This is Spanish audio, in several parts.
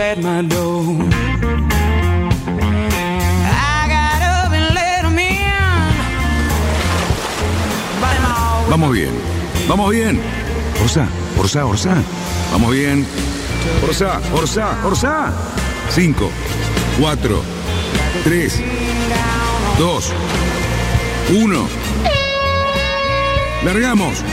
at my door. 'em Vamos bien. Vamos bien. Orsa, Orsa, Orsa. Vamos bien. Orsa, Orsa, Orsa. Cinco, cuatro, tres, dos, uno. Largamos.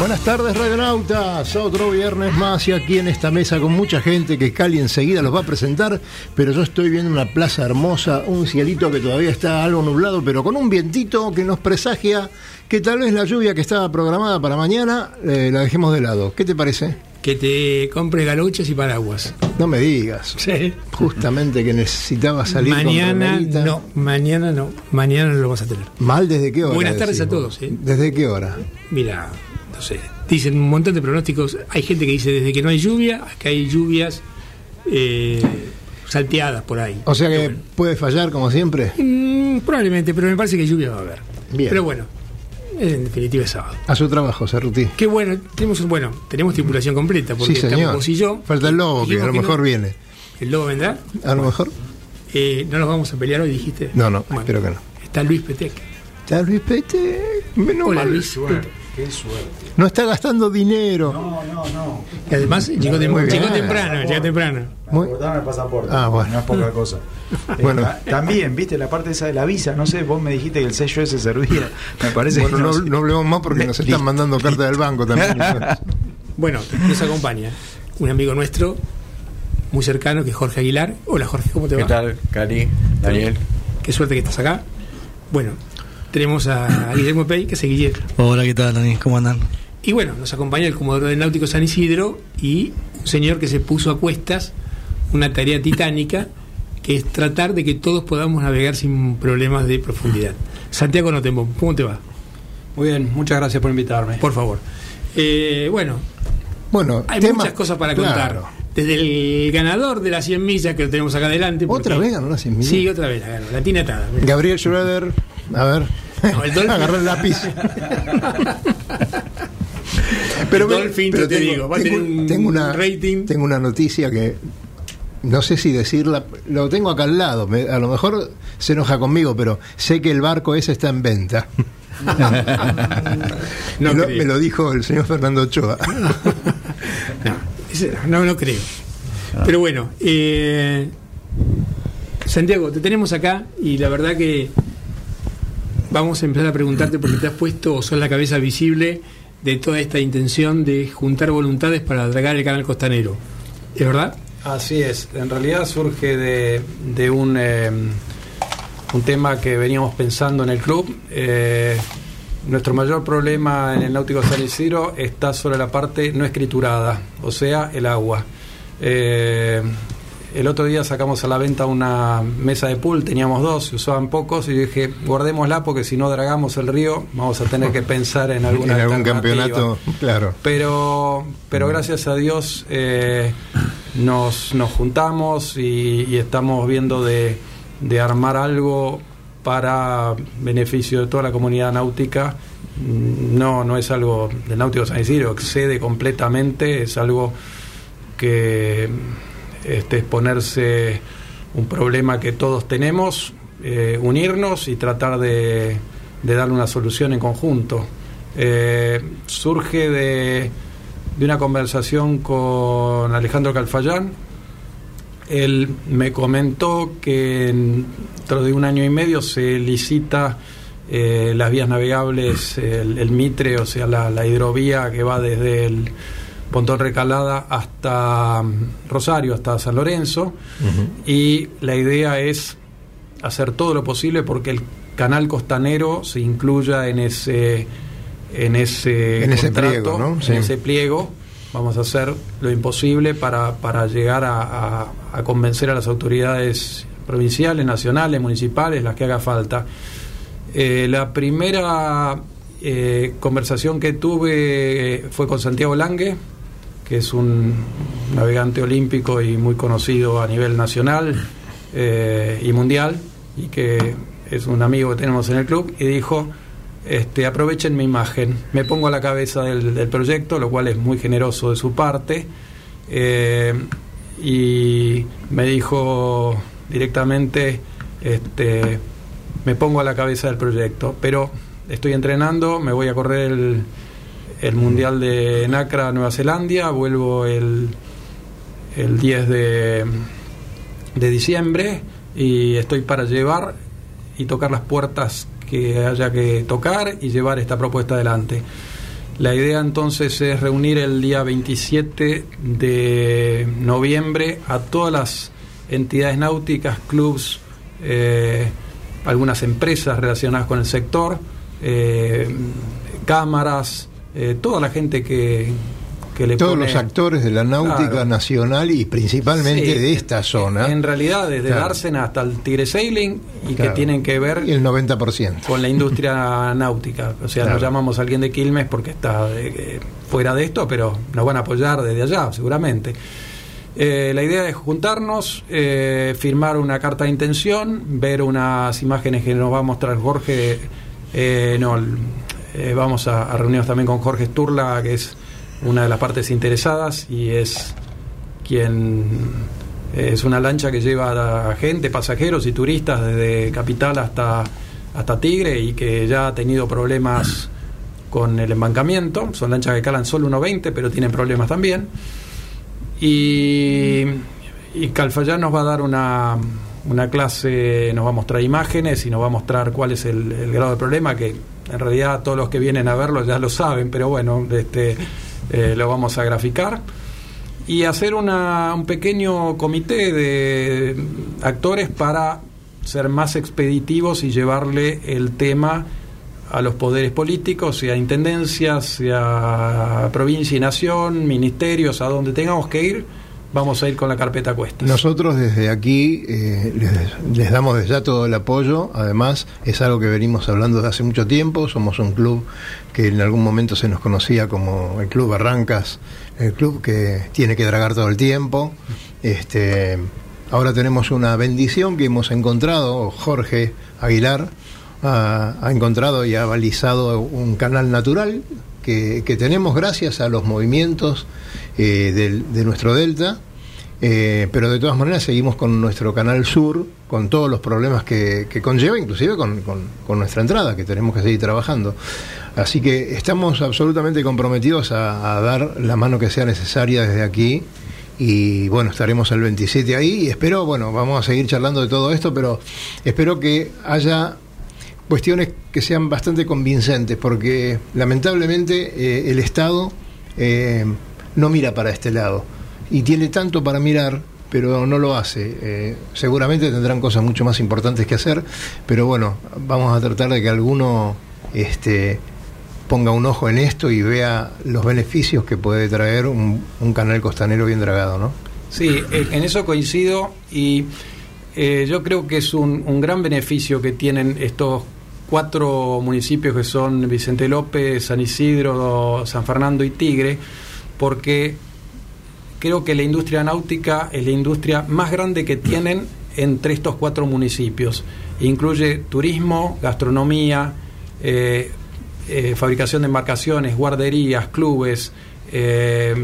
Buenas tardes, radionautas. Otro viernes más y aquí en esta mesa con mucha gente que Cali enseguida los va a presentar. Pero yo estoy viendo una plaza hermosa, un cielito que todavía está algo nublado, pero con un vientito que nos presagia que tal vez la lluvia que estaba programada para mañana eh, la dejemos de lado. ¿Qué te parece? Que te compre galuchas y paraguas. No me digas. Sí. Justamente que necesitaba salir Mañana no, mañana no, mañana no lo vas a tener. ¿Mal desde qué hora? Buenas tardes a todos, ¿eh? ¿Desde qué hora? Mira, no sé, dicen un montón de pronósticos. Hay gente que dice desde que no hay lluvia, que hay lluvias eh, salteadas por ahí. O sea que puede fallar como siempre. bueno, mm, probablemente, pero me parece que lluvia va a haber. Bien. Pero bueno, en definitiva es sábado. A su trabajo, Cerruti. Qué bueno, tenemos bueno, tenemos tripulación completa porque Sí, estamos vos y yo. Falta el lobo, que a lo no- mejor viene. ¿El lobo vendrá? A lo mejor. Eh, no nos vamos a pelear hoy, dijiste. No, no, espero que no. Está Luis Petec. Está Luis Pete. menos Hola mal. Luis. No está gastando dinero. No, no, no. Y además llegó, llegó temprano, llegó temprano. Muy- acordaron el pasaporte. Ah, bueno. No es poca cosa. Eh, Bueno. ta- también, viste, la parte esa de la visa, no sé, vos me dijiste que el sello ese servía. Me parece Bueno, que no, sé. no hablemos más porque nos están mandando carta del banco también. Bueno, nos acompaña un amigo nuestro muy cercano que es Jorge Aguilar. Hola Jorge, ¿cómo te ¿Qué va? tal, Cari, Daniel? Qué suerte que estás acá. Bueno, tenemos a Guillermo Pei, que es Guillermo. Hola, ¿qué tal, Dani? ¿Cómo andan? Y bueno, nos acompaña el Comodoro del Náutico San Isidro y un señor que se puso a cuestas una tarea titánica que es tratar de que todos podamos navegar sin problemas de profundidad. Santiago Notembo, ¿cómo te va? Muy bien, muchas gracias por invitarme. Por favor. Eh, bueno, Bueno, hay tema- muchas cosas para claro. contar. Desde el ganador de las 100 millas que lo tenemos acá adelante. porque- ¿Otra vez ganó las 100 millas? Sí, otra vez la ganó, la tiene atada. mira. Gabriel Schroeder, a ver. No, el Dolphin- Agarró el lápiz. El me- Dolphin, te digo, va a tener un tengo una, rating. Tengo una noticia que no sé si decirla, lo tengo acá al lado, me- a lo mejor se enoja conmigo, pero sé que el barco ese está en venta. No me, lo, creo. me lo dijo el señor Fernando Ochoa. No, no creo. Pero bueno, eh, Santiago, te tenemos acá y la verdad que vamos a empezar a preguntarte porque te has puesto o sos la cabeza visible de toda esta intención de juntar voluntades para dragar el canal costanero. ¿Es verdad? Así es, en realidad surge de, de un, eh, un tema que veníamos pensando en el club. Eh, nuestro mayor problema en el Náutico San Isidro está sobre la parte no escriturada, o sea, el agua. Eh, el otro día sacamos a la venta una mesa de pool, teníamos dos, se usaban pocos, y dije, guardémosla porque si no dragamos el río, vamos a tener que pensar en alguna en algún campeonato, claro. Pero, pero gracias a Dios eh, nos, nos juntamos y, y estamos viendo de, de armar algo para beneficio de toda la comunidad náutica. No, no es algo del Náutico San Isidro, excede completamente, es algo que este, es ponerse un problema que todos tenemos, eh, unirnos y tratar de, de darle una solución en conjunto. Eh, surge de, una conversación con Alejandro Calfayán. Él me comentó que dentro de un año y medio se licita eh, las vías navegables, el, el Mitre, o sea, la, la hidrovía que va desde el Pontón Recalada hasta mm, Rosario, hasta San Lorenzo. Y la idea es hacer todo lo posible porque el canal costanero se incluya en ese en ese, En ese contrato, pliego, ¿no? Sí. en ese pliego. Vamos a hacer lo imposible para, para llegar a, a- a convencer a las autoridades provinciales, nacionales, municipales, las que haga falta. Eh, la primera eh, conversación que tuve eh, fue con Santiago Lange, que es un navegante olímpico y muy conocido a nivel nacional eh, y mundial, y que es un amigo que tenemos en el club, y dijo, este, aprovechen mi imagen, me pongo a la cabeza del, proyecto, lo cual es muy generoso de su parte, eh, y me dijo directamente, este, me pongo a la cabeza del proyecto, pero estoy entrenando, me voy a correr el, el Mundial de Nacra Nueva Zelanda, vuelvo el, el 10 de, de diciembre y estoy para llevar y tocar las puertas que haya que tocar y llevar esta propuesta adelante. La idea entonces es reunir el día 27 de noviembre a todas las entidades náuticas, clubs, eh, algunas empresas relacionadas con el sector, eh, cámaras, eh, toda la gente que, que le Todos pone- los actores de la náutica Claro. nacional y principalmente Sí, de esta zona. En realidad, desde Claro. Dársena hasta el Tigre Sailing y Claro. que tienen que ver el 90%. con la industria náutica. O sea, no llamamos a alguien de Quilmes porque está eh, fuera de esto, pero nos van a apoyar desde allá, seguramente. Eh, la idea es juntarnos, eh, firmar una carta de intención, ver unas imágenes que nos va a mostrar Jorge. eh, no, el- eh, vamos a, reunirnos también con Jorge Sturla, que es una de las partes interesadas y es quien es una lancha que lleva a gente, pasajeros y turistas desde Capital hasta, hasta Tigre y que ya ha tenido problemas con el embancamiento. Son lanchas que calan solo 1.20, pero tienen problemas también. Y, y Calfayán nos va a dar una, una clase, nos va a mostrar imágenes y nos va a mostrar cuál es el grado de problema, que en realidad todos los que vienen a verlo ya lo saben, pero bueno, este, eh, lo vamos a graficar. Y hacer una, un pequeño comité de actores para ser más expeditivos y llevarle el tema a los poderes políticos, y a intendencias, y a provincia y nación, ministerios, a donde tengamos que ir, vamos a ir con la carpeta a cuestas. Nosotros desde aquí eh, les, damos desde ya todo el apoyo. Además, es algo que venimos hablando desde hace mucho tiempo. Somos un club que en algún momento se nos conocía como el Club Barrancas, el club que tiene que dragar todo el tiempo. Este, ahora tenemos una bendición que hemos encontrado, Jorge Aguilar ha, ha encontrado y ha balizado un canal natural que, tenemos gracias a los movimientos eh, de nuestro delta. Eh, pero de todas maneras seguimos con nuestro canal sur, con todos los problemas que, conlleva, inclusive con, con- con nuestra entrada, que tenemos que seguir trabajando. Así que estamos absolutamente comprometidos a, a dar la mano que sea necesaria desde aquí. Y bueno, estaremos el 27 ahí y espero, bueno, vamos a seguir charlando de todo esto, pero espero que haya cuestiones que sean bastante convincentes, porque lamentablemente eh, el Estado eh, no mira para este lado y tiene tanto para mirar, pero no lo hace. Eh, seguramente tendrán cosas mucho más importantes que hacer, pero bueno, vamos a tratar de que alguno este, ponga un ojo en esto y vea los beneficios que puede traer un, un canal costanero bien dragado, ¿no? Sí, en en eso coincido y eh, yo creo que es un, un gran beneficio que tienen estos cuatro municipios que son Vicente López, San Isidro, San Fernando y Tigre, porque creo que la industria náutica es la industria más grande que tienen entre estos cuatro municipios. Incluye turismo, gastronomía, eh, eh, fabricación de embarcaciones, guarderías, clubes, eh,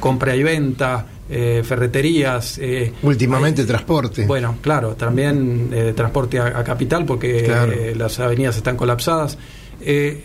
compra y venta, eh, ferreterías. eh, Últimamente hay- transporte. Bueno, claro, también eh, transporte a, a capital porque Claro. eh, las avenidas están colapsadas. Eh,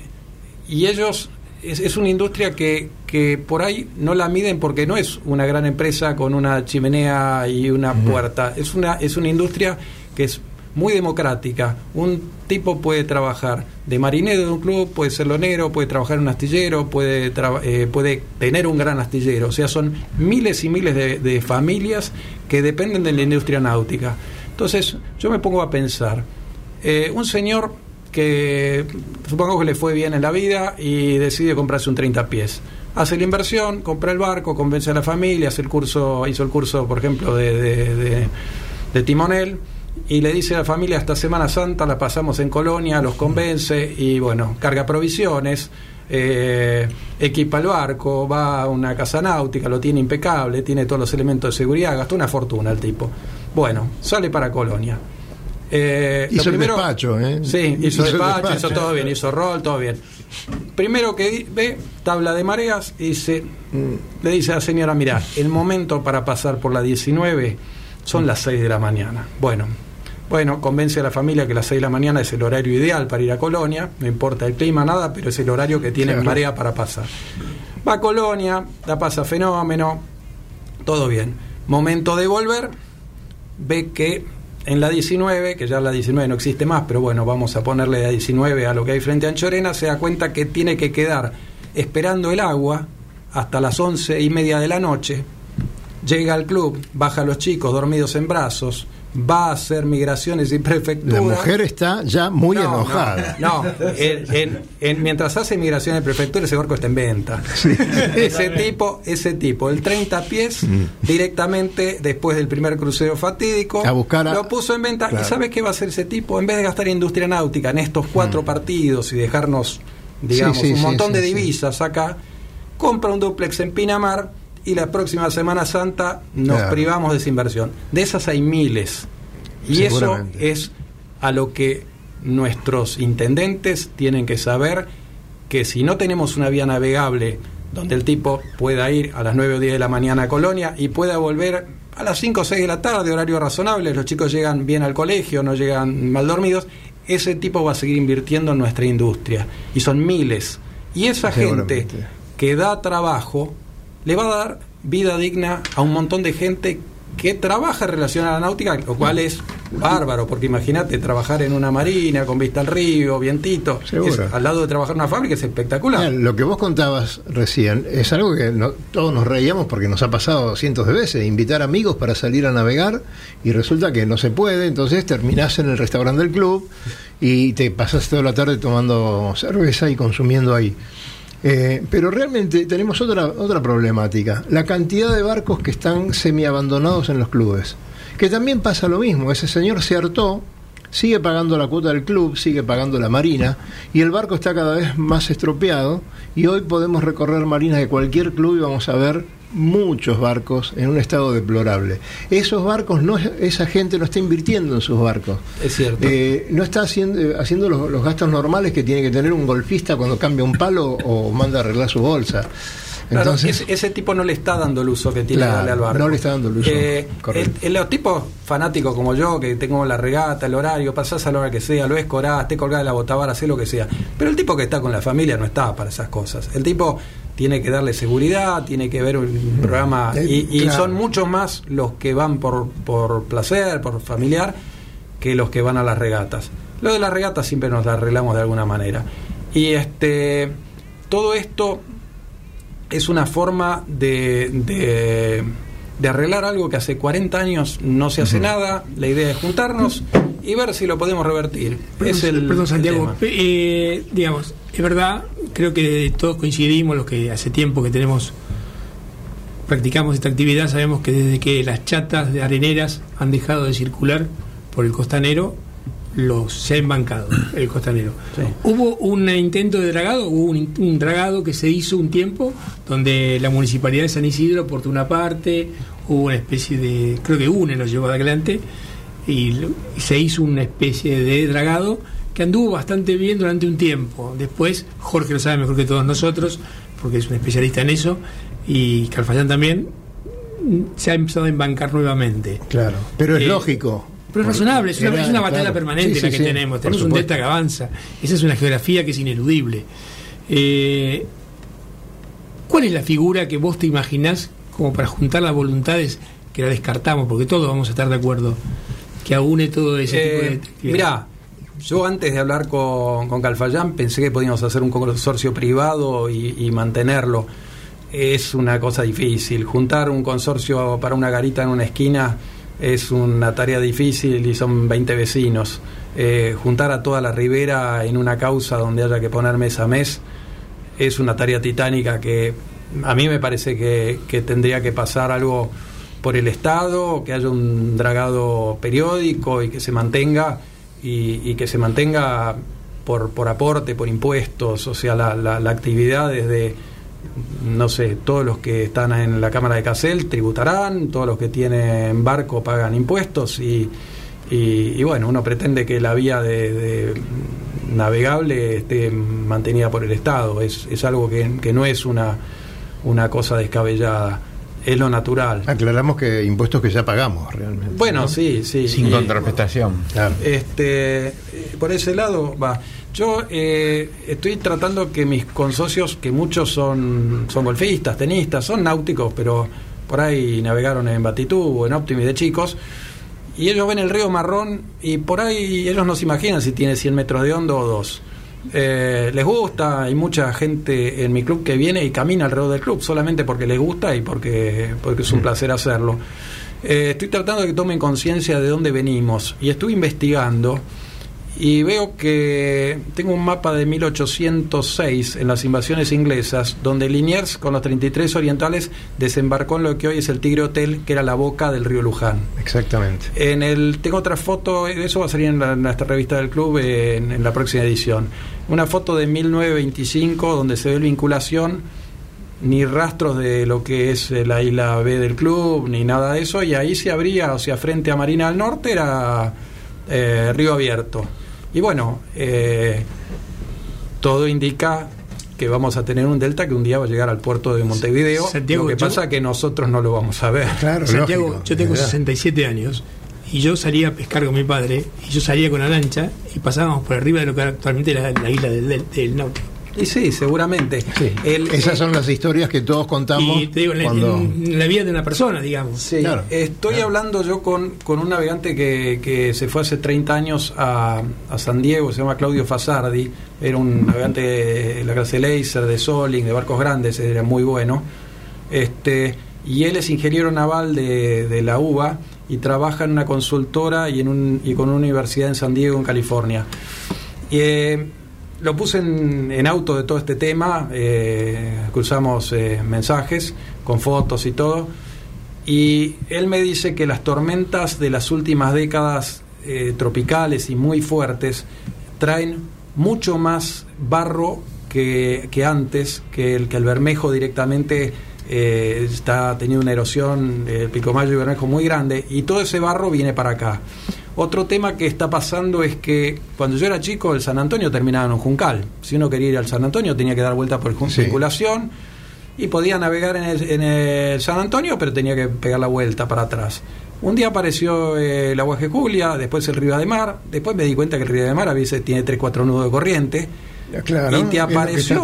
y ellos, es, es una industria que, que por ahí no la miden porque no es una gran empresa con una chimenea y una puerta. Es una, es una industria que es muy democrática. Un tipo puede trabajar de marinero de un club, puede ser lonero, puede trabajar en un astillero, puede, eh, puede tener un gran astillero. O sea, son miles y miles de, familias que dependen de la industria náutica. Entonces, yo me pongo a pensar, eh, un señor que supongo que le fue bien en la vida y decide comprarse un 30 pies. Hace la inversión, compra el barco, convence a la familia, hace el curso, hizo el curso, por ejemplo, de timonel y le dice a la familia esta Semana Santa la pasamos en Colonia, los convence y bueno, carga provisiones, eh, equipa el barco, va a una casa náutica, lo tiene impecable, tiene todos los elementos de seguridad, gastó una fortuna el tipo. Bueno, sale para Colonia. Eh, Hizo lo el primero- despacho, ¿eh? Sí, hizo, Hizo despacho, despacho. hizo todo bien, hizo rol, todo bien. primero que ve, tabla de mareas, y dice, le dice a la señora, mira, el momento para pasar por la 19 son las 6 de la mañana. Bueno, bueno, convence a la familia que las 6 de la mañana es el horario ideal para ir a Colonia, no importa el clima, nada, pero es el horario que tiene Claro. marea para pasar. Va a Colonia, la pasa fenómeno, todo bien. Momento de volver, ve que en la 19, que ya la 19 no existe más, pero bueno, vamos a ponerle la 19 a lo que hay frente a Anchorena, se da cuenta que tiene que quedar esperando el agua hasta las once y media de la noche. Llega al club, baja a los chicos dormidos en brazos, va a hacer migraciones y prefecturas. La mujer está ya muy No, enojada. No, no. En- en- en- mientras hace migraciones de prefectura, ese barco está en venta. Ese tipo, ese tipo, el 30 pies, directamente después del primer crucero fatídico, Mm. A buscar a- lo puso en venta. Claro. ¿Y sabes qué va a hacer ese tipo? En vez de gastar industria náutica en estos cuatro partidos y dejarnos, digamos, Mm. Sí, sí, un montón de divisas acá, compra un duplex en Pinamar y la próxima Semana Santa nos Claro. privamos de esa inversión. De esas hay miles. Y eso es a lo que nuestros intendentes tienen que saber que si no tenemos una vía navegable donde el tipo pueda ir a las 9 o 10 de la mañana a Colonia y pueda volver a las 5 o 6 de la tarde, horario razonable, los chicos llegan bien al colegio, no llegan mal dormidos, ese tipo va a seguir invirtiendo en nuestra industria. Y son miles. Y esa gente que da trabajo le va a dar vida digna a un montón de gente que trabaja en relación a la náutica, lo cual es bárbaro, porque imagínate trabajar en una marina con vista al río, vientito, es- al lado de trabajar en una fábrica es espectacular. Mira, Lo que vos contabas recién es algo que no- todos nos reíamos porque nos ha pasado cientos de veces, invitar amigos para salir a navegar y resulta que no se puede, entonces terminás en el restaurante del club y te pasas toda la tarde tomando cerveza y consumiendo ahí. Eh, pero realmente tenemos otra, otra problemática, la cantidad de barcos que están semiabandonados en los clubes, que también pasa lo mismo, ese señor se hartó, sigue pagando la cuota del club, sigue pagando la marina, y el barco está cada vez más estropeado, y hoy podemos recorrer marinas de cualquier club y vamos a ver muchos barcos en un estado deplorable. Esos barcos, no, esa gente no está invirtiendo en sus barcos. Es cierto. Eh, no está haciendo, eh, haciendo los, los gastos normales que tiene que tener un golfista cuando cambia un palo o manda a arreglar su bolsa. Claro, Entonces, ese, ese tipo no le está dando el uso que tiene Claro, que darle al barco. no le está dando el uso, Eh, correcto. el- el- los tipos fanáticos como yo, que tengo la regata, el horario, pasás a la hora que sea, lo escorás, te colgás de la botavara, sé lo que sea. Pero el tipo que está con la familia no está para esas cosas. El tipo tiene que darle seguridad, tiene que ver un programa. Eh, Y, y claro. son muchos más los que van por, por placer, por familiar, que los que van a las regatas. Lo de las regatas siempre nos la arreglamos de alguna manera. Y este todo esto es una forma de, de, de arreglar algo que hace 40 años no se hace nada. La idea es juntarnos y ver si lo podemos revertir. Perdón, es el, perdón, Santiago. Eh, digamos, es verdad, creo que todos coincidimos, los que hace tiempo que tenemos, practicamos esta actividad, sabemos que desde que las chatas de areneras han dejado de circular por el costanero, los se ha embancado el costanero. Sí. Hubo un intento de dragado, hubo un, un dragado que se hizo un tiempo, donde la municipalidad de San Isidro aportó una parte, hubo una especie de, creo que UNE lo llevó adelante, y, y se hizo una especie de dragado que anduvo bastante bien durante un tiempo. Después, Jorge lo sabe mejor que todos nosotros, porque es un especialista en eso, y Calfayán también, se ha empezado a embancar nuevamente. claro, pero es Eh, lógico. Pero es razonable, es una, Era- es una batalla claro. permanente Sí, la que sí, tenemos. por Tenemos un delta que avanza. Esa es una geografía que es ineludible. Eh, ¿Cuál es la figura que vos te imaginás como para juntar las voluntades que la descartamos? Porque todos vamos a estar de acuerdo que aúne todo ese Eh, tipo de actividades. mirá, yo antes de hablar con, con Calfayán pensé que podíamos hacer un consorcio privado y, mantenerlo. Es una cosa difícil. Juntar un consorcio para una garita en una esquina es una tarea difícil y son 20 vecinos. Eh, juntar a toda la ribera en una causa donde haya que poner mes a mes es una tarea titánica que a mí me parece que, que tendría que pasar algo por el Estado, que haya un dragado periódico y que se mantenga y, y que se mantenga por, por aporte, por impuestos, o sea, la, la, la actividad desde, no sé, todos los que están en la Cámara de Casel tributarán, todos los que tienen barco pagan impuestos y, y, y bueno, uno pretende que la vía de, de- navegable esté mantenida por el Estado. Es, es algo que, que no es una, una cosa descabellada, es lo natural. Aclaramos que impuestos que ya pagamos realmente. Bueno, ¿no? sí, sí. Sin Y- contraprestación. Claro. Este, eh, por ese lado va. Yo eh, estoy tratando que mis consocios, que muchos son, son golfistas, tenistas, son náuticos, pero por ahí navegaron en Batitú o en Optimi de chicos, y ellos ven el río Marrón y por ahí ellos no se imaginan si tiene 100 metros de hondo o dos. Eh, les gusta, hay mucha gente en mi club que viene y camina alrededor del club solamente porque les gusta y porque, porque es un placer hacerlo. Eh, estoy tratando de que tomen conciencia de dónde venimos y estuve investigando y veo que tengo un mapa de 1806 en las invasiones inglesas donde Liniers con los 33 orientales desembarcó en lo que hoy es el Tigre Hotel que era la boca del río Luján. Exactamente. En el, tengo otra foto, eso va a salir en, la, en revista del club eh, en, en la próxima edición. Una foto de 1925 donde se ve vinculación, ni rastros de lo que es eh, la isla B del club, ni nada de eso, y ahí se abría, o sea, frente a Marina del Norte era eh, río abierto. Y bueno, eh, todo indica que vamos a tener un delta que un día va a llegar al puerto de Montevideo. Santiago, lo que pasa es que nosotros no lo vamos a ver. Claro, Santiago, lógico, yo tengo es verdad. 67 años y yo salía a pescar con mi padre y yo salía con la lancha y pasábamos por arriba de lo que actualmente es la, la isla del, del, del Náutico. Y sí, seguramente. Sí. El- Esas eh, son las historias que todos contamos. Y te digo, en, la- cuando... en la vida de una persona, digamos. Sí, Claro, estoy claro. hablando yo con, con un navegante que, que se fue hace 30 años a, a San Diego, se llama Claudio Fasardi, era un navegante de la clase Laser, de Soling, de barcos grandes, era muy bueno. Este, y él es ingeniero naval de, de la UBA y trabaja en una consultora y, en un, y con una universidad en San Diego, en California. Y, eh, lo puse en, en auto de todo este tema, eh, cruzamos eh, mensajes con fotos y todo, y él me dice que las tormentas de las últimas décadas eh, tropicales y muy fuertes traen mucho más barro que, que antes, que el, que el Bermejo directamente eh, está teniendo una erosión, el Picomayo y Bermejo muy grande, y todo ese barro viene para acá. Otro tema que está pasando es que cuando yo era chico el San Antonio terminaba en un juncal. Si uno quería ir al San Antonio tenía que dar vuelta por Sí. circulación y podía navegar en el, en el San Antonio, pero tenía que pegar la vuelta para atrás. Un día apareció eh, la Guaje Julia, después el Río de Mar, después me di cuenta que el Río de Mar a veces tiene 3-4 nudos de corriente. Claro, y te apareció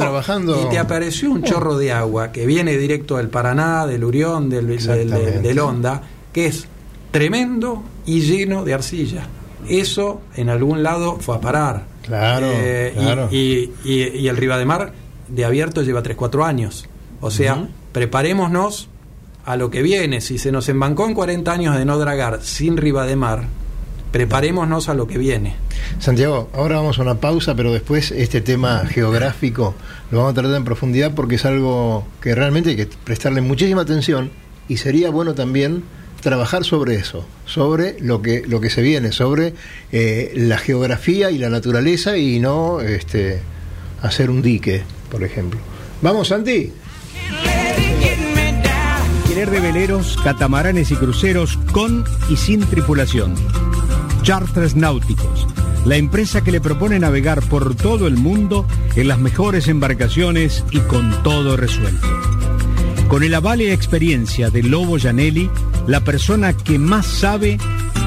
y te apareció un chorro de agua que viene directo del Paraná, del Urión, del, del, del- del Honda, que es tremendo y lleno de arcilla. Eso en algún lado fue a parar. Claro, Eh, y- claro. Y, y- y el Rivademar de abierto lleva 3-4 años. O sea, preparémonos a lo que viene. Si se nos embancó en 40 años de no dragar sin Rivademar, preparémonos a lo que viene. Santiago, ahora vamos a una pausa, pero después este tema geográfico lo vamos a tratar en profundidad porque es algo que realmente hay que prestarle muchísima atención y sería bueno también trabajar sobre eso, sobre lo que lo que se viene, sobre eh, la geografía y la naturaleza y no este, hacer un dique, por ejemplo. Vamos, Santi. Querer de veleros, catamaranes y cruceros con y sin tripulación. Charters Náuticos, la empresa que le propone navegar por todo el mundo en las mejores embarcaciones y con todo resuelto. Con el aval y experiencia de Lobo Janelli, la persona que más sabe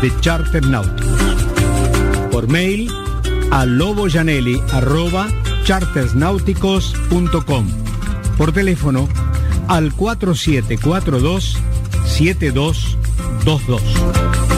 de charter náuticos. Por mail a loboyanelli@chartersnáuticos.com. Por teléfono al 4742 7222.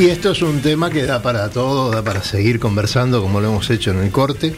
Y esto es un tema que da para todo, da para seguir conversando como lo hemos hecho en el corte.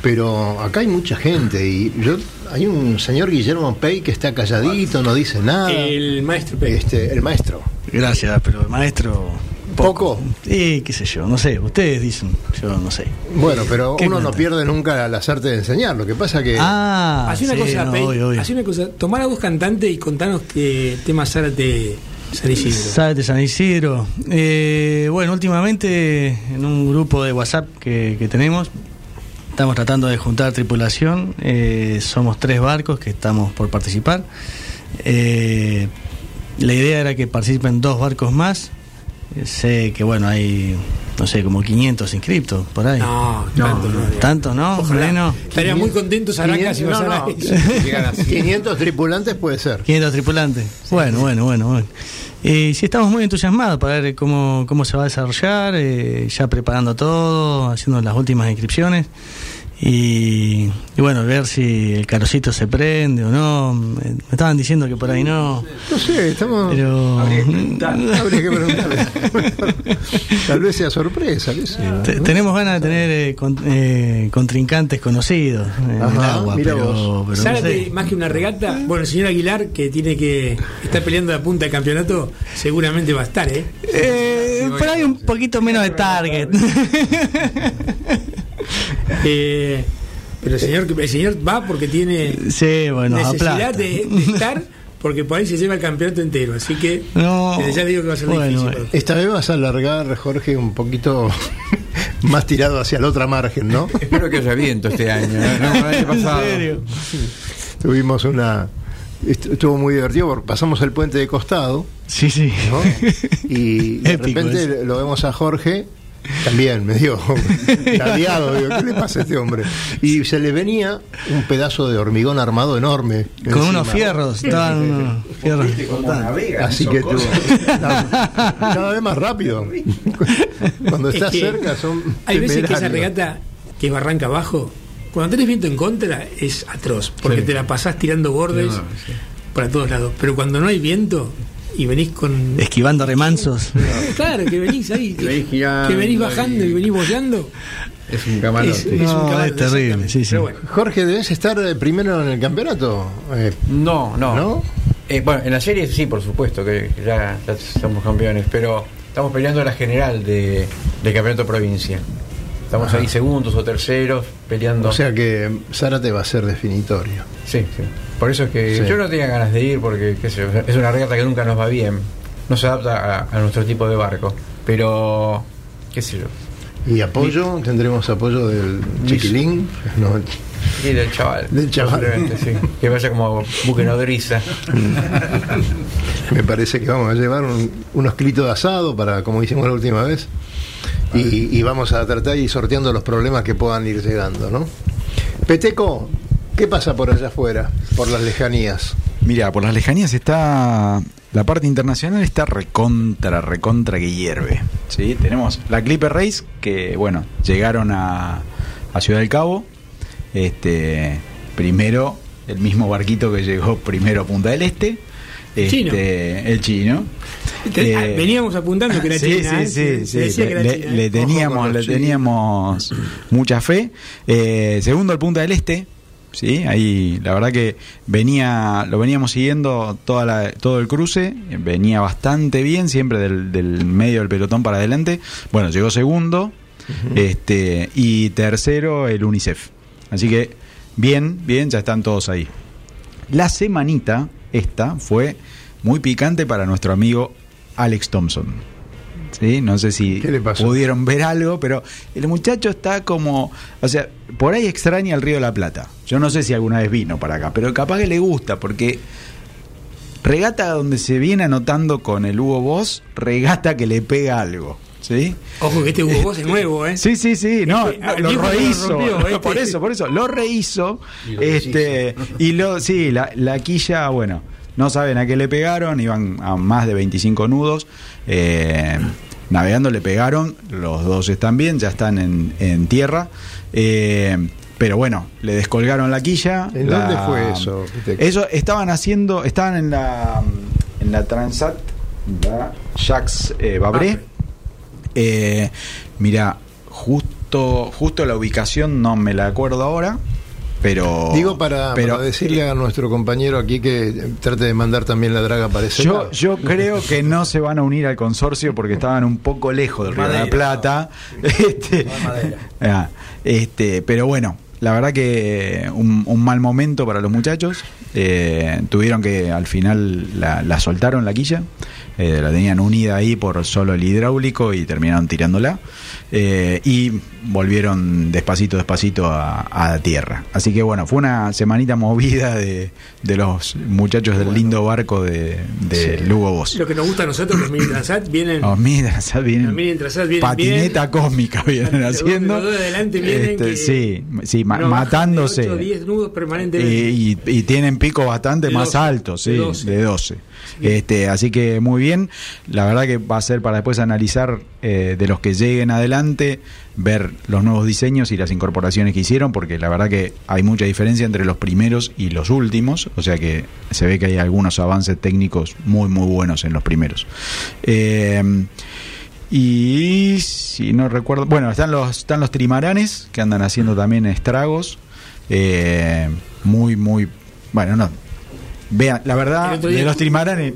Pero acá hay mucha gente y yo hay un señor Guillermo Pei que está calladito, no dice nada. El maestro Pei. Este, el maestro. Gracias, pero el maestro. ¿Poco? Sí, qué sé yo, no sé. Ustedes dicen, yo no sé. Bueno, pero ¿Qué uno no pierde nunca las artes de enseñar. Lo que pasa que Ah, Hacé una sí, cosa, no, Pei, obvio, una cosa. Tomá la voz cantante y contanos qué tema Zárate San Isidro. Sábete San Isidro. Eh, bueno, últimamente en un grupo de WhatsApp que, que tenemos, estamos tratando de juntar tripulación. Eh, somos tres barcos que estamos por participar. Eh, la idea era que participen dos barcos más. Eh, sé que, bueno, hay, no sé, como 500 inscriptos por ahí. No, tanto no. ¿Tanto, no? Ojalá. Menos. Estaría muy contento Saraca si 500, pasara no, no. eso. 500 tripulantes puede ser. 500 tripulantes. Bueno, bueno, bueno, bueno. Y sí, estamos muy entusiasmados para ver cómo, cómo se va a desarrollar, eh, ya preparando todo, haciendo las últimas inscripciones. Y, y bueno, ver si el carocito se prende o no. Me me estaban diciendo que por ahí no. No sé, estamos. Pero. Habría que preguntarle. Tal vez sea sorpresa. qué sé yo, Te- ¿no? tenemos ganas de tener eh, con- eh, contrincantes conocidos en el Ajá, agua, mira pero, vos. pero no Zárate, sé. más que una regata, bueno, el señor Aguilar, que tiene que está peleando la punta del campeonato, seguramente va a estar, ¿eh? Eh, por ahí un poquito menos de target. Eh, pero el señor, el señor va porque tiene sí, bueno, necesidad de, de estar, porque por ahí se lleva el campeonato entero. Así que No. desde ya digo que va a ser Bueno, difícil. usted. Esta vez vas a alargar, Jorge, un poquito más tirado hacia la otra margen, ¿no? Espero que haya viento este año. ¿no? No, el año pasado. ¿En serio? Tuvimos una. est- Estuvo muy divertido porque pasamos el puente de costado Sí, sí. ¿no? y de Épico repente eso. lo vemos a Jorge. También me dio ladeado, digo, ¿qué le pasa a este hombre? Y se le venía un pedazo de hormigón armado enorme. Con encima. unos fierros, estaban fierros. Así que tuvo. Cada vez más rápido. Cuando Es estás que cerca son. Hay veces que esa regata que barranca abajo, cuando tenés viento en contra, es atroz, porque Sí. te la pasás tirando bordes No, sí. para todos lados. Pero cuando no hay viento y venís con. Esquivando remansos. Claro, que venís ahí, que, venís girando que venís bajando y, y- venís bollando. Es un camalote. Es- es No, un caballo, es terrible, exactamente. sí, sí. Pero bueno, Jorge, debes estar eh, primero en el campeonato. Eh, No, no. ¿No? Eh, bueno, en la serie sí, por supuesto, que ya, ya somos campeones, pero estamos peleando la general de, del campeonato provincia. Estamos ahí segundos o terceros peleando. o sea que Zárate va a ser definitorio. sí, sí. Por eso es que Sí. yo no tenía ganas de ir porque qué sé yo, es una regata que nunca nos va bien. No se adapta a, a nuestro tipo de barco. Pero, qué sé yo. Y apoyo, tendremos apoyo del Chiquilín. No, Sí, del chaval. Del chaval. Sí. Que vaya como buque nodriza. me parece que vamos a llevar un- unos clitos de asado para, como hicimos la última vez. Y, y vamos a tratar de ir sorteando los problemas que puedan ir llegando, ¿no? Peteco, ¿qué pasa por allá afuera, por las lejanías? Mira, por las lejanías está. La parte internacional está recontra, recontra que hierve. ¿sí? Tenemos la Clipper Race, que, bueno, llegaron a, a Ciudad del Cabo. Este, primero, el mismo barquito que llegó primero a Punta del Este. Chino. Este, el chino. Eh, veníamos apuntando que era sí, China. sí, ¿eh? sí, sí, decía le, que era le- China, le teníamos, le teníamos mucha fe. Eh, segundo, el Punta del Este. Sí, ahí la verdad que venía, lo veníamos siguiendo toda la- todo el cruce, venía bastante bien, siempre del, del medio del pelotón para adelante. Bueno, llegó segundo, este, y tercero el UNICEF. Así que bien, bien, ya están todos ahí. La semanita esta fue muy picante para nuestro amigo Alex Thompson. ¿Sí? No sé si pudieron ver algo, pero el muchacho está como, o sea, por ahí extraña el Río de la Plata. Yo no sé si alguna vez vino para acá, pero capaz que le gusta porque regata donde se viene anotando con el Hugo Boss, regata que le pega algo. ¿sí? Ojo que este Hugo Boss es nuevo, ¿eh? Sí, sí, sí, no, Este, al lo rehizo, rompió, este. por eso, por eso, lo rehizo, Y lo este, y lo, sí, la, la quilla, bueno, no saben a qué le pegaron, iban a más de 25 nudos, eh, navegando le pegaron, los dos están bien, ya están en, en tierra, eh, pero bueno, le descolgaron la quilla. ¿En la- dónde fue eso? Eso estaban haciendo, estaban en la, en la Transat, la Jacques eh, Babré. Eh, mira, justo, justo la ubicación no me la acuerdo ahora, pero. Digo para, pero para decirle a nuestro compañero aquí que trate de mandar también la draga para ese Yo, lado. yo creo que no se van a unir al consorcio porque estaban un poco lejos del Río de la Plata. Este, ah, este, pero bueno, la verdad que un, un mal momento para los muchachos. Eh, tuvieron que al final la, la soltaron la quilla. Eh, la tenían unida ahí por solo el hidráulico y terminaron tirándola. eh, y volvieron despacito, despacito a, a tierra. Así que bueno, fue una semanita movida de, de los muchachos del lindo barco de, de Lugo Boss. Lo que nos gusta a nosotros, los mini Transat, vienen. Los mini Transat vienen patineta cósmica vienen haciendo. adelante vienen Este, que sí, sí, no matándose. de 8 o 10 nudos permanentemente. Y, y- y tienen picos bastante De más 12, altos, sí, de de 12. 12. Este, así que muy bien. La verdad que va a ser para después analizar eh, de los que lleguen adelante, ver los nuevos diseños y las incorporaciones que hicieron, porque la verdad que hay mucha diferencia entre los primeros y los últimos. O sea que se ve que hay algunos avances técnicos muy, muy buenos en los primeros. Eh, y si no recuerdo, bueno, están los, están los trimaranes que andan haciendo también estragos. Eh, muy, muy. Bueno, no. Vean, la verdad, de los trimaranes,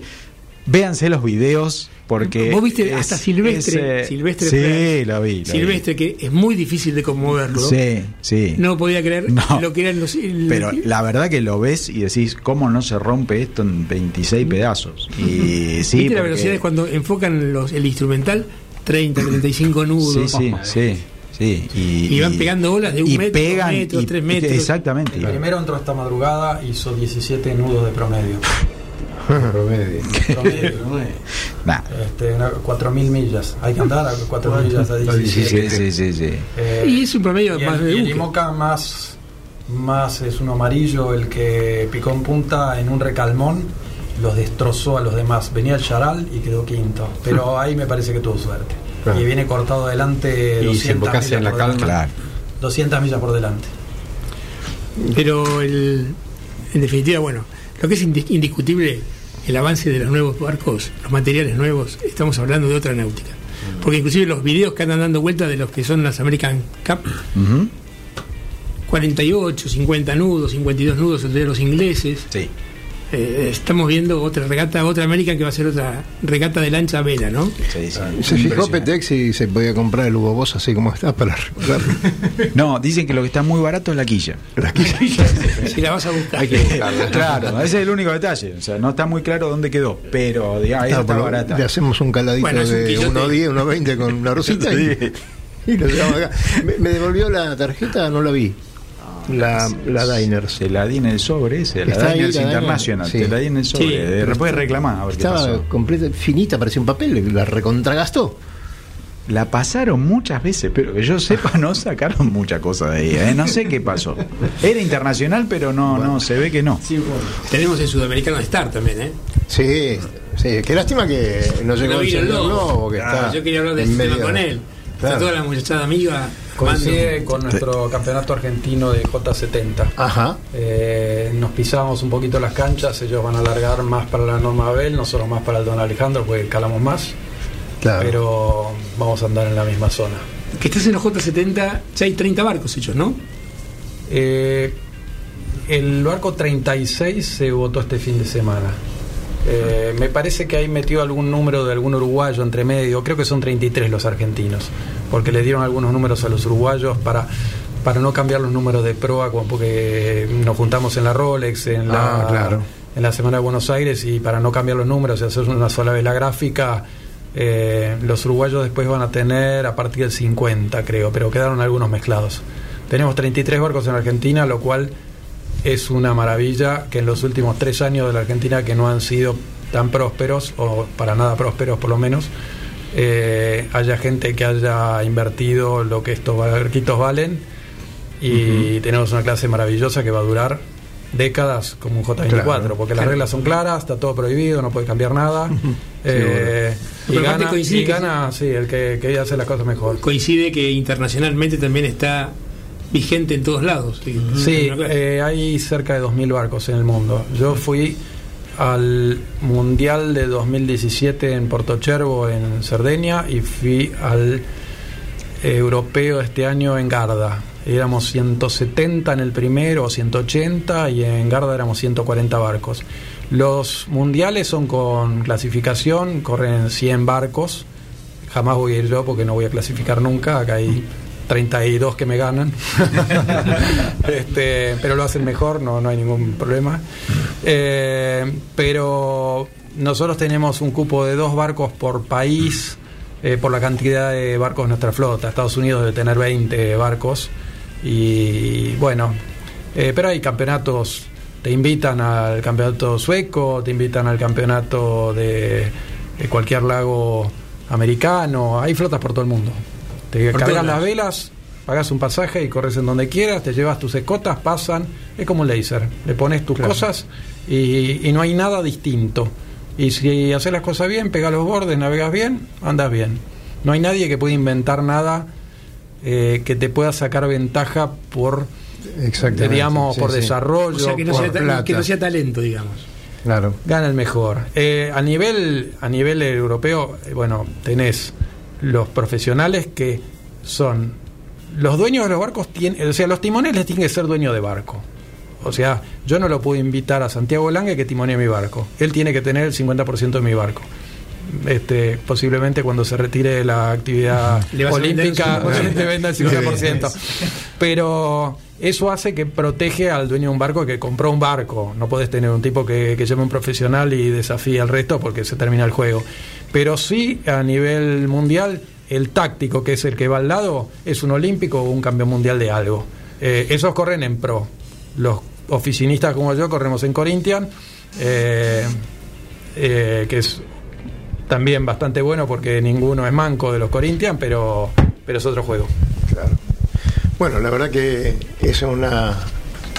véanse los videos porque. Vos viste es- hasta Silvestre. es, eh, Silvestre sí, Pérez. lo vi. lo Silvestre, que es muy difícil de conmoverlo. Sí, sí. No podía creer No. lo que eran los. el- Pero la verdad que lo ves y decís, ¿cómo no se rompe esto en 26 pedazos? Y sí, ¿Viste la velocidad es cuando enfocan los, el instrumental? 30, 35 nudos. Sí, sí, sí. Sí. Y, Y van pegando olas de un y metro, pegan, dos metros, y- tres metros. Exactamente. El primero entró esta madrugada, hizo 17 nudos de promedio. Promedio. Promedio. Nah. Este, una- 4.000 millas. Hay que andar a 4.000 millas a 17. Sí, sí, sí, sí. Eh, Y es un promedio y más el, de y el. Imoca más, más es uno amarillo, el que picó en punta en un recalmón, los destrozó a los demás. Venía el Charal y quedó quinto. Pero ahí me parece que tuvo suerte. Claro. Y viene cortado adelante Y 200 se enfocase millas en la por calma. delante. Claro. 200 millas por delante. Pero el, en definitiva, bueno, lo que es indi- indiscutible, el avance de los nuevos barcos, los materiales nuevos, estamos hablando de otra náutica. Porque inclusive los videos que andan dando vuelta de los que son las American Cup, Ujú. 48, 50 nudos, 52 nudos, de los ingleses. Sí. Eh, estamos viendo otra regata, otra American que va a ser otra regata de lancha a vela, ¿no? Sí, sí. Se fijó Petex y se podía comprar el Hugo Boss así como está para recordarlo. No, dicen que lo que está muy barato es la quilla. Si la vas a buscar. Hay que buscarla. Claro, ese es el único detalle. O sea, no está muy claro dónde quedó, pero digamos, esa está lo- barata. Le hacemos un caladito Bueno, de quillote. 1.10, 1.20 con una rosita y, y lo llevamos acá. Me, me devolvió la tarjeta, no la vi. La, la Diners. Se la di en el sobre ese, la Está ahí, Diners la Diners. International. Sí. Te la di en el sobre. Sí, de- pero después reclamar a ver qué Estaba pasó. completa, finita, parecía un papel, la recontragastó. La pasaron muchas veces, pero que yo sepa, no sacaron muchas cosas de ahí. ¿eh? No sé qué pasó. Era internacional, pero no, no se ve que no. Tenemos el sudamericano de Star también, ¿eh? Sí, sí, qué lástima que no llegó No el lobo. Lobo, que Claro, está yo quería hablar de ese tema con él. Claro. Está toda la muchachada amiga. Coincide con nuestro campeonato argentino de J70. Ajá. Eh, nos pisamos un poquito las canchas, ellos van a alargar más para la Norma Abel, nosotros más para el Don Alejandro, porque calamos más, Claro. pero vamos a andar en la misma zona. Que estás en los J70, ya hay 30 barcos hechos, ¿no? Eh, el barco 36 se votó este fin de semana. Eh, me parece que ahí metió algún número de algún uruguayo entre medio, creo que son 33 los argentinos, porque le dieron algunos números a los uruguayos para para no cambiar los números de proa, porque nos juntamos en la Rolex, en la, Ah, claro. en la Semana de Buenos Aires, y para no cambiar los números y hacer una sola vez la gráfica, eh, los uruguayos después van a tener a partir del 50, creo, pero quedaron algunos mezclados. Tenemos 33 barcos en Argentina, lo cual es una maravilla que en los últimos tres años de la Argentina, que no han sido tan prósperos, o para nada prósperos por lo menos, eh, haya gente que haya invertido lo que estos barquitos valen y tenemos una clase maravillosa que va a durar décadas como un J24, Claro. porque las reglas son claras, está todo prohibido, no puede cambiar nada. Eh, y, gana, coincide y que- gana, sí, el que, que hace las cosas mejor. Coincide que internacionalmente también está vigente en todos lados. Sí, eh, hay cerca de 2.000 barcos en el mundo. Yo fui al Mundial de 2017 en Portochervo, en Cerdeña, y fui al Europeo este año en Garda. Éramos 170 en el primero, o 180, y en Garda éramos 140 barcos. Los mundiales son con clasificación, corren 100 barcos. Jamás voy a ir yo porque no voy a clasificar nunca. Acá hay 32 que me ganan. este, pero lo hacen mejor, no, no hay ningún problema. Eh, pero nosotros tenemos un cupo de dos barcos por país eh, por la cantidad de barcos de nuestra flota. Estados Unidos debe tener 20 barcos. Y bueno, eh, pero hay campeonatos, te invitan al campeonato sueco, te invitan al campeonato de, de cualquier lago americano, hay flotas por todo el mundo. Te cargas las velas, pagas un pasaje y corres en donde quieras, te llevas tus escotas, pasan, es como un laser, le pones tus cosas y, y no hay nada distinto. Y si haces las cosas bien, pegas los bordes, navegas bien, andas bien. No hay nadie que pueda inventar nada eh, que te pueda sacar ventaja por, digamos, sí, por sí. desarrollo, O sea, que no, por sea, ta- plata. que no sea talento, digamos. Claro. Gana el mejor. Eh, a nivel a nivel europeo, eh, bueno, tenés los profesionales que son los dueños de los barcos tienen, o sea, los timoneles tienen que ser dueños de barco. O sea, yo no lo puedo invitar a Santiago Lange que timonee mi barco. Él tiene que tener el 50% de mi barco. Este, posiblemente cuando se retire de la actividad olímpica le venda el 50%. Pero eso hace que protege al dueño de un barco que compró un barco. No puedes tener un tipo que, que llame un profesional y desafíe al resto porque se termina el juego. Pero sí, a nivel mundial, el táctico, que es el que va al lado, es un olímpico o un campeón mundial de algo. Eh, esos corren en pro. Los oficinistas como yo corremos en Corinthian, eh, eh, que es también bastante bueno porque ninguno es manco de los Corinthians, pero, pero es otro juego. Bueno, la verdad que es una,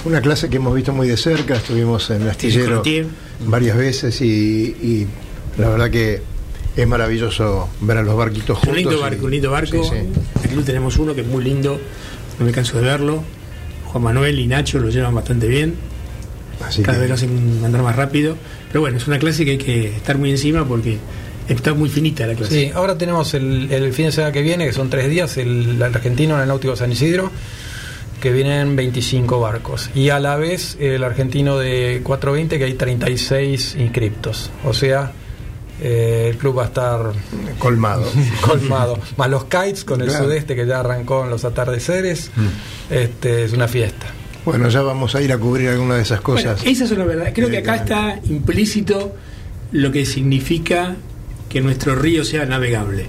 una clase que hemos visto muy de cerca. Estuvimos en el astillero varias veces y, y la verdad que es maravilloso ver a los barquitos Es un juntos. lindo y- barco, un lindo barco. Sí, sí. Club tenemos uno que es muy lindo, no me canso de verlo. Juan Manuel y Nacho lo llevan bastante bien. Así Cada que- vez lo hacen andar más rápido. Pero bueno, es una clase que hay que estar muy encima porque está muy finita la clase. Sí, ahora tenemos el, el fin de semana que viene, que son tres días, el, el argentino en el Náutico San Isidro, que vienen 25 barcos. Y a la vez el argentino de 420, que hay 36 inscriptos. O sea, eh, el club va a estar colmado. colmado. Más los kites con el Claro. sudeste que ya arrancó en los atardeceres. Este, es una fiesta. Bueno, ya vamos a ir a cubrir alguna de esas Bueno, cosas. esa es una verdad. Creo que acá está implícito lo que significa que nuestro río sea navegable.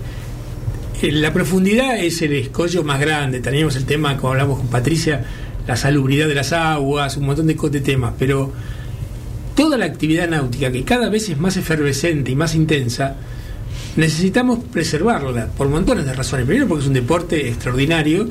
Eh, La profundidad es el escollo más grande. Teníamos el tema, como hablamos con Patricia, la salubridad de las aguas, un montón de, de temas. Pero toda la actividad náutica, que cada vez es más efervescente y más intensa, necesitamos preservarla por montones de razones. Primero porque es un deporte extraordinario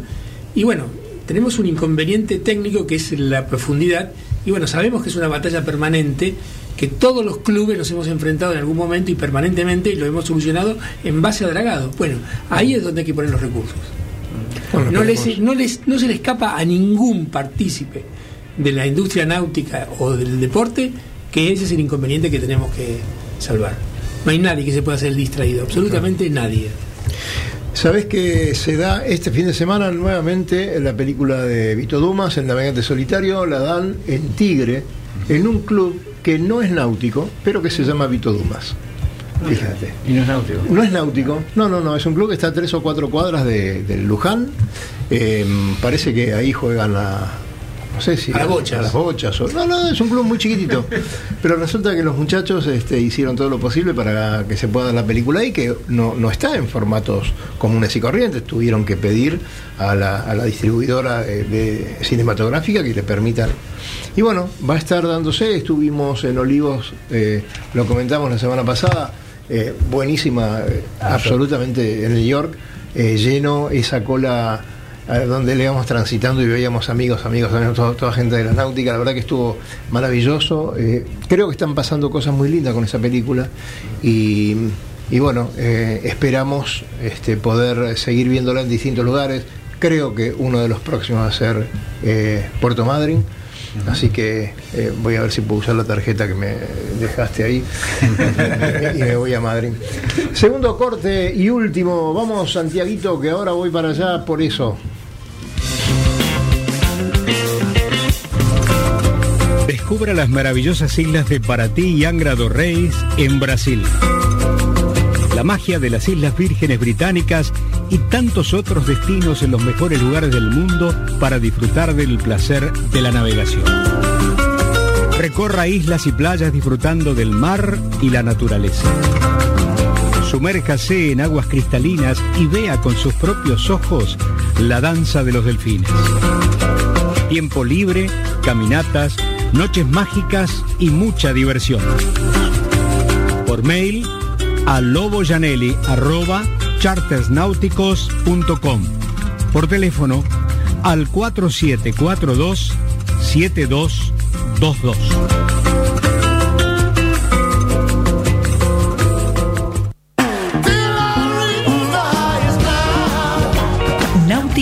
y bueno, tenemos un inconveniente técnico que es la profundidad y bueno, sabemos que es una batalla permanente que todos los clubes nos hemos enfrentado en algún momento y permanentemente y lo hemos solucionado en base a dragado. Bueno, ahí es donde hay que poner los recursos. Bueno, No, les- no, les- no se le escapa a ningún partícipe de la industria náutica o del deporte que ese es el inconveniente que tenemos que salvar. No hay nadie que se pueda hacer distraído, absolutamente nadie. ¿Sabés que se da este fin de semana nuevamente la película de Vito Dumas, El Navegante Solitario? La dan en Tigre, en un club que no es náutico, pero que se llama Vito Dumas. Fíjate. Y no es náutico. No es náutico, no, no, no, es un club que está a tres o cuatro cuadras de, Luján. Eh, parece que ahí juegan a. No sé si. A las bochas. A las bochas. o- no, no, es un club muy chiquitito. Pero resulta que los muchachos este, hicieron todo lo posible para que se pueda dar la película ahí, que no, no está en formatos comunes y corrientes. Tuvieron que pedir a la, a la distribuidora eh, de cinematográfica que le permitan. Y bueno, va a estar dándose. Estuvimos en Olivos, eh, lo comentamos la semana pasada eh, buenísima, eh, absolutamente en New York, lleno esa cola donde le íbamos transitando y veíamos amigos, amigos, amigos, toda, toda gente de la náutica, la verdad que estuvo maravilloso. Eh, creo que están pasando cosas muy lindas con esa película y, y bueno, eh, esperamos este, poder seguir viéndola en distintos lugares. Creo que uno de los próximos va a ser eh, Puerto Madryn. Así que eh, voy a ver si puedo usar la tarjeta que me dejaste ahí y me voy a Madrid. Segundo corte y último, vamos Santiaguito, que ahora voy para allá por eso. Descubra las maravillosas islas de Paraty y Angra do Reis en Brasil. La magia de las Islas Vírgenes Británicas y tantos otros destinos en los mejores lugares del mundo para disfrutar del placer de la navegación. Recorra islas y playas disfrutando del mar y la naturaleza. Sumérjase en aguas cristalinas y vea con sus propios ojos la danza de los delfines. Tiempo libre, caminatas, noches mágicas y mucha diversión. Por mail a chartersnáuticos.com. Por teléfono al 4742 7222.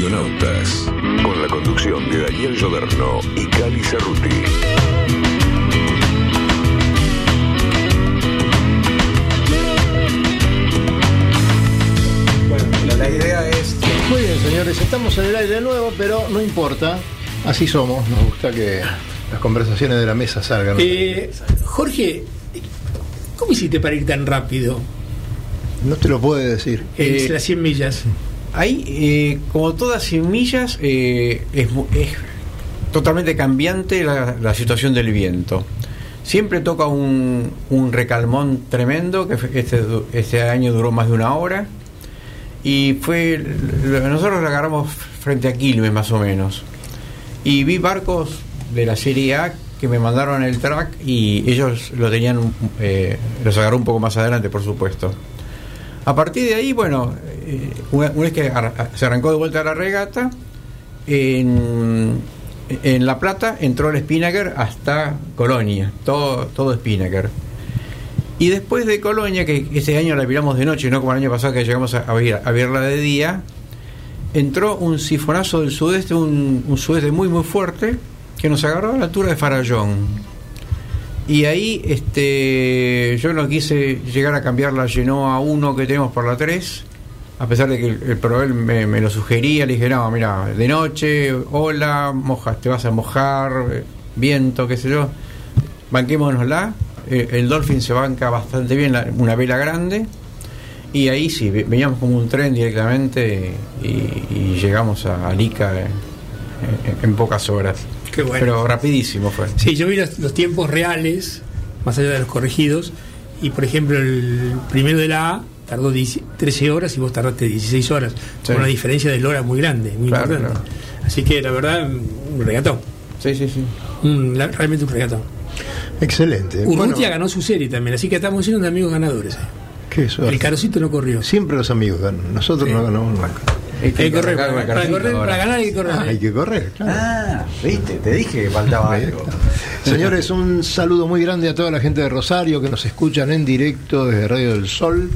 Radionautas, con la conducción de Daniel Lloderno y Cali Cerruti. Bueno, la, idea es Muy bien, señores, estamos en el aire de nuevo, pero no importa. Así somos, nos gusta que las conversaciones de la mesa salgan. Eh, Jorge, ¿cómo hiciste para ir tan rápido No te lo puede decir. en Eh, las 100 millas? Ahí, eh, como todas 100 millas, eh, es, es totalmente cambiante la, situación del viento. Siempre toca un, un recalmón tremendo, que este, este año duró más de una hora. Y fue. Nosotros lo agarramos frente a Quilmes, más o menos. Y vi barcos de la Serie A que me mandaron el track y ellos lo tenían. eh, los agarró un poco más adelante, por supuesto. A partir de ahí, bueno, eh, una, vez que se arrancó de vuelta la regata, en, La Plata entró el Spinnaker hasta Colonia, todo, todo Spinnaker. Y después de Colonia, que ese año la miramos de noche, no como el año pasado que llegamos a, a verla de día, entró un sifonazo del sudeste, un, un sudeste muy muy fuerte, que nos agarró a la altura de Farallón. Y ahí este, yo no quise llegar a cambiar la Genoa 1 que tenemos por la 3, a pesar de que el, el proveedor me, lo sugería, le dije, no, mira, de noche, hola, mojas, te vas a mojar, viento, qué sé yo, banquémonosla. Eh, el Dolphin se banca bastante bien, una vela grande. Y ahí sí, ve- veníamos como un tren directamente y, llegamos a Alica en, en- en pocas horas. Qué bueno. Pero rapidísimo fue. Sí, yo vi los, los tiempos reales, más allá de los corregidos, y por ejemplo el primero de la A tardó 10 13 horas y vos tardaste 16 horas, Sí. con una diferencia de hora muy grande, muy Claro, importante. Así que la verdad, un regatón. Sí, sí, sí. Un- la- realmente un regatón. Excelente. Urrutia Bueno, ganó su serie también, así que estamos llenos de amigos ganadores. eh. qué. El carocito no corrió. Siempre los amigos ganan. Nosotros Sí. no ganamos nunca. Que Hay que correr, para, para correr, para ganar hay que correr. Hay que correr, claro. Ah, viste, te dije que faltaba algo. Señores, un saludo muy grande a toda la gente de Rosario que nos escuchan en directo desde Radio del Sol.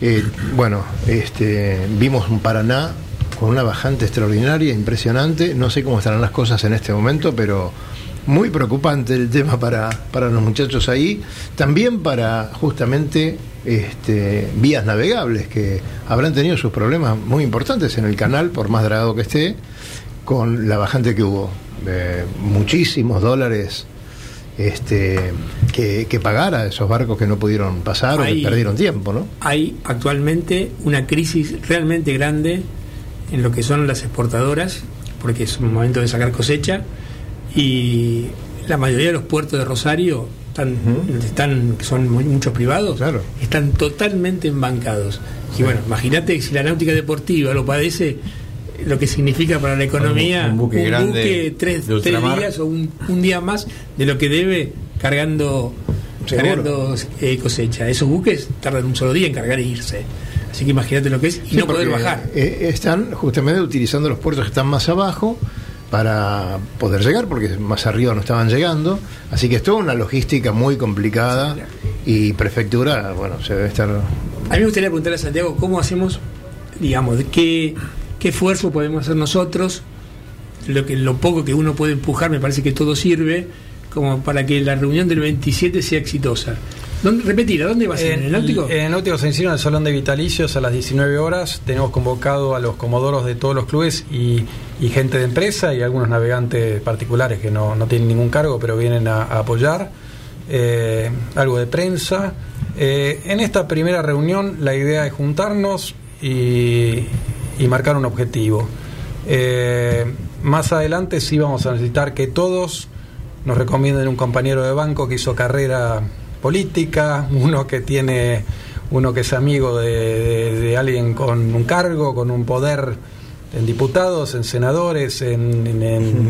Eh, bueno, este, vimos un Paraná con una bajante extraordinaria, impresionante. No sé cómo estarán las cosas en este momento, pero muy preocupante el tema para, para los muchachos ahí. También para justamente este, vías navegables que habrán tenido sus problemas muy importantes en el canal, por más dragado que esté, con la bajante que hubo. Eh, muchísimos dólares este, que, que pagar a esos barcos que no pudieron pasar o que perdieron tiempo, ¿no? Hay actualmente una crisis realmente grande en lo que son las exportadoras, porque es un momento de sacar cosecha, y la mayoría de los puertos de Rosario están, están que son muy- muchos privados, están totalmente embancados. Y bueno, imagínate si la náutica deportiva lo padece, lo que significa para la economía un buque grande tres, de tres ultramar. días o un, un día más de lo que debe cargando, cargando eh, cosecha. Esos buques tardan un solo día en cargar e irse. Así que imagínate lo que es y Sí, no poder bajar. eh, están justamente utilizando los puertos que están más abajo para poder llegar, porque más arriba no estaban llegando. Así que es toda una logística muy complicada y prefectura, bueno, se debe estar... A mí me gustaría preguntarle a Santiago cómo hacemos, digamos, qué, qué esfuerzo podemos hacer nosotros, lo, que, lo poco que uno puede empujar, me parece que todo sirve, como para que la reunión del 27 sea exitosa. ¿Dónde, repetir, ¿a dónde va a ser? ¿En el náutico? En el náutico se en el Salón de Vitalicios a las 19 horas. Tenemos convocado a los comodoros de todos los clubes y, y gente de empresa y algunos navegantes particulares que no, no tienen ningún cargo, pero vienen a, a apoyar. Eh, algo de prensa. Eh, en esta primera reunión la idea es juntarnos y, y marcar un objetivo. Eh, más adelante sí vamos a necesitar que todos nos recomienden un compañero de banco que hizo carrera política, uno que tiene, uno que es amigo de, de- de alguien con un cargo, con un poder en diputados, en senadores, en, en- en-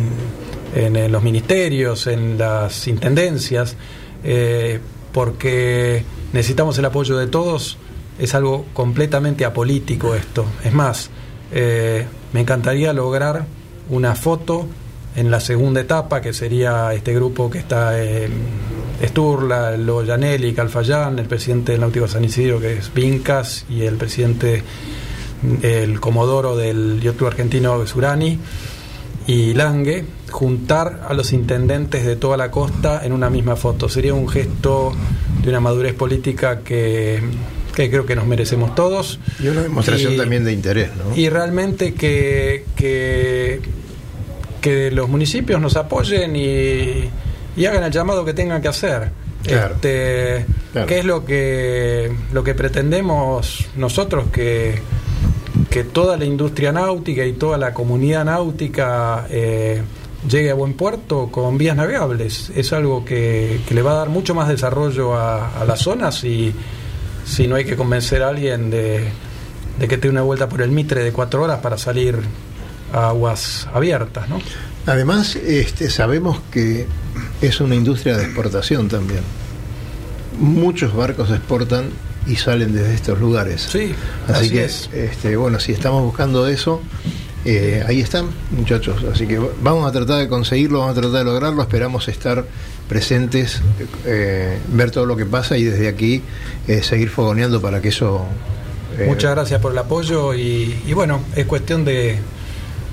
en- en los ministerios, en las intendencias, eh, porque necesitamos el apoyo de todos. Es algo completamente apolítico esto. Es más, eh, me encantaría lograr una foto en la segunda etapa, que sería este grupo que está en Sturla, Lo Llanelli, Calfayán, el presidente del Náutico San Isidro, que es Vincas, y el presidente, el comodoro del Club Argentino, Surani, y Lange, juntar a los intendentes de toda la costa en una misma foto. Sería un gesto de una madurez política que, que creo que nos merecemos todos. Y una demostración Y- también de interés, ¿no? y realmente que, que, que los municipios nos apoyen y, y hagan el llamado que tengan que hacer. Claro. Este, Claro. ¿Qué es lo que, lo que pretendemos nosotros? Que, que toda la industria náutica y toda la comunidad náutica eh, llegue a buen puerto con vías navegables. Es algo que, que le va a dar mucho más desarrollo a, a las zonas y si no hay que convencer a alguien de, de que te dé una vuelta por el Mitre de cuatro horas para salir a aguas abiertas, ¿no? Además, este, sabemos que es una industria de exportación también. Muchos barcos exportan y salen desde estos lugares. Sí, así, así que, es. este, bueno, si estamos buscando eso, eh, ahí están, muchachos. Así que vamos a tratar de conseguirlo, vamos a tratar de lograrlo. Esperamos estar presentes, eh, ver todo lo que pasa y desde aquí eh, seguir fogoneando para que eso. Muchas gracias por el apoyo y, y bueno, es cuestión de,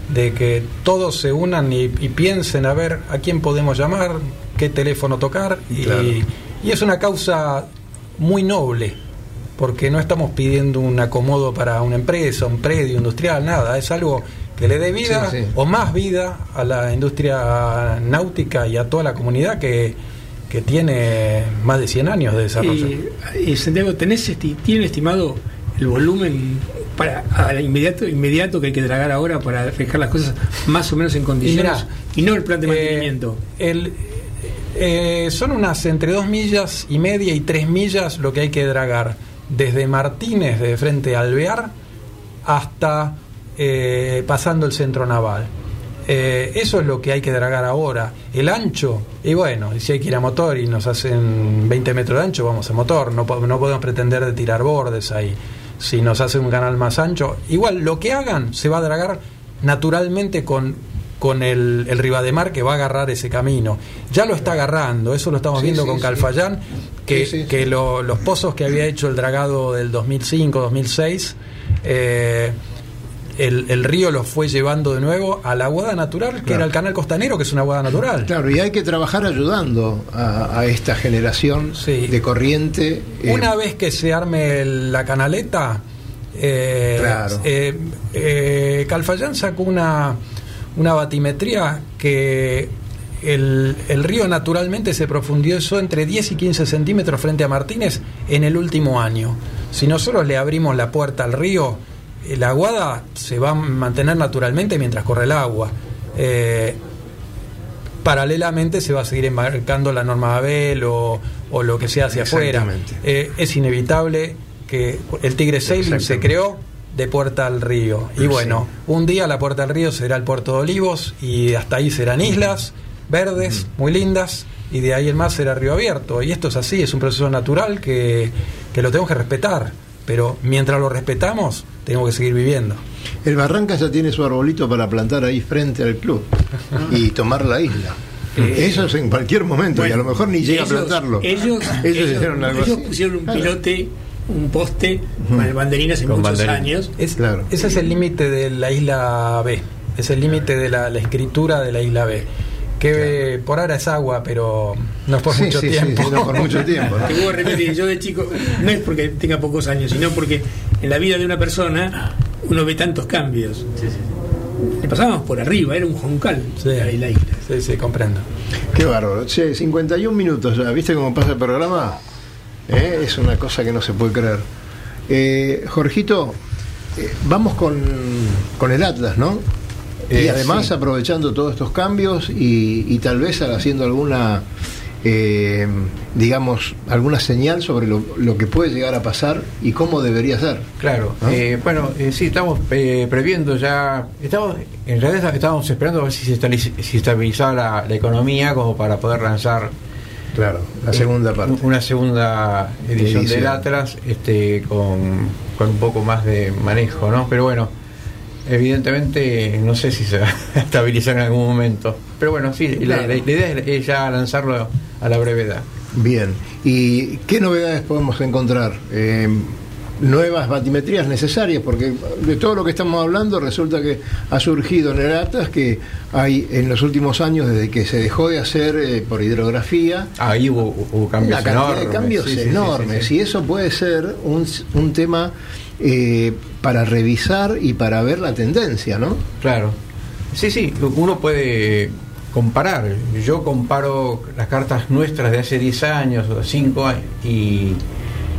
de que todos se unan y, y piensen a ver a quién podemos llamar, qué teléfono tocar y, Claro. y es una causa muy noble porque no estamos pidiendo un acomodo para una empresa, un predio industrial, nada, es algo que le dé vida Sí, sí. o más vida a la industria náutica y a toda la comunidad que, que tiene más de 100 años de desarrollo. Y, y, Santiago, ¿tenés esti- ¿tienen estimado el volumen para al inmediato inmediato que hay que tragar ahora para dejar las cosas más o menos en condiciones y, mirá, no el plan de eh, mantenimiento? El, eh, son unas entre dos millas y media y tres millas lo que hay que dragar desde Martínez de frente a Alvear hasta eh, pasando el centro naval. Eh, eso es lo que hay que dragar ahora. El ancho, y bueno, si hay que ir a motor y nos hacen 20 metros de ancho, vamos a motor. No, no podemos pretender de tirar bordes ahí. Si nos hace un canal más ancho. Igual lo que hagan se va a dragar naturalmente con, con el, el Ribademar que va a agarrar ese camino. Ya lo está agarrando, eso lo estamos Sí, viendo sí, con. Calfayán, que, que lo- los pozos que había hecho el dragado del 2005-2006, eh, el, el río los fue llevando de nuevo a la aguada natural, que Claro. era el canal costanero, que es una aguada natural. Claro, y hay que trabajar ayudando a, a esta generación de corriente. eh, Una vez que se arme la canaleta, eh, Claro. eh, eh, Calfayán sacó una, una batimetría que el, el río naturalmente se profundizó entre 10 y 15 centímetros frente a Martínez en el último año. Si nosotros le abrimos la puerta al río, la aguada se va a mantener naturalmente mientras corre el agua. Eh, paralelamente se va a seguir embarcando la norma Abel o, o lo que sea hacia afuera. Eh, es inevitable que el Tigre Sailing se creó de Puerta al Río. Y Sí. bueno, un día la Puerta al Río será el Puerto de Olivos y hasta ahí serán islas verdes, muy lindas, y de ahí en más será Río Abierto. Y esto es así, es un proceso natural que, que lo tenemos que respetar. Pero mientras lo respetamos, tenemos que seguir viviendo. El Barranca ya tiene su arbolito para plantar ahí frente al club y tomar la isla. Eh, Eso es en cualquier momento y a lo mejor ni llega ellos, a plantarlo. Ellos, Ellos hicieron algo ellos así. pusieron un Claro. pilote, un poste con el banderín hace Con muchos banderín. años. Es- Ese es el límite de la isla B. Es el límite de la, la escritura de la isla B. Que eh, por ahora es agua, pero no es por Sí, mucho sí, tiempo. sí, no por mucho tiempo, ¿no? Te puedo repetir, yo de chico, no es porque tenga pocos años, sino porque en la vida de una persona uno ve tantos cambios. Le pasábamos por arriba, era un joncal la, la isla. Sí, sí, comprendo. Qué bárbaro. Che, 51 minutos ya. ¿Viste cómo pasa el programa? ¿Eh? Es una cosa que no se puede creer. Eh, Jorgito, eh, vamos con, con el Atlas, ¿no? Y Eh, además sí. aprovechando todos estos cambios y, y tal vez haciendo alguna, eh, digamos, alguna señal sobre lo, lo que puede llegar a pasar y cómo debería ser. Claro, ¿no? eh, bueno, eh, sí, estamos eh, previendo ya, estamos, en realidad estábamos esperando a ver si se estabilizaba la, la economía como para poder lanzar Claro, la segunda parte. una segunda edición Edición. del Atlas este, con, con un poco más de manejo, ¿no? Pero bueno, evidentemente no sé si se va a estabilizar en algún momento. Pero bueno, sí, la- Claro. la, la idea es- ya lanzarlo a la brevedad. Bien. ¿Y qué novedades podemos encontrar? Eh, nuevas batimetrías necesarias, porque de todo lo que estamos hablando resulta que ha surgido en el Atlas que hay en los últimos años, desde que se dejó de hacer eh, por hidrografía, Ahí hubo, hubo cambios una cantidad enormes. de cambios sí, enormes sí, sí. y eso puede ser un, un tema eh, para revisar y para ver la tendencia, ¿no? Claro. Sí, sí, uno puede comparar. Yo comparo las cartas nuestras de hace 10 años o 5 años y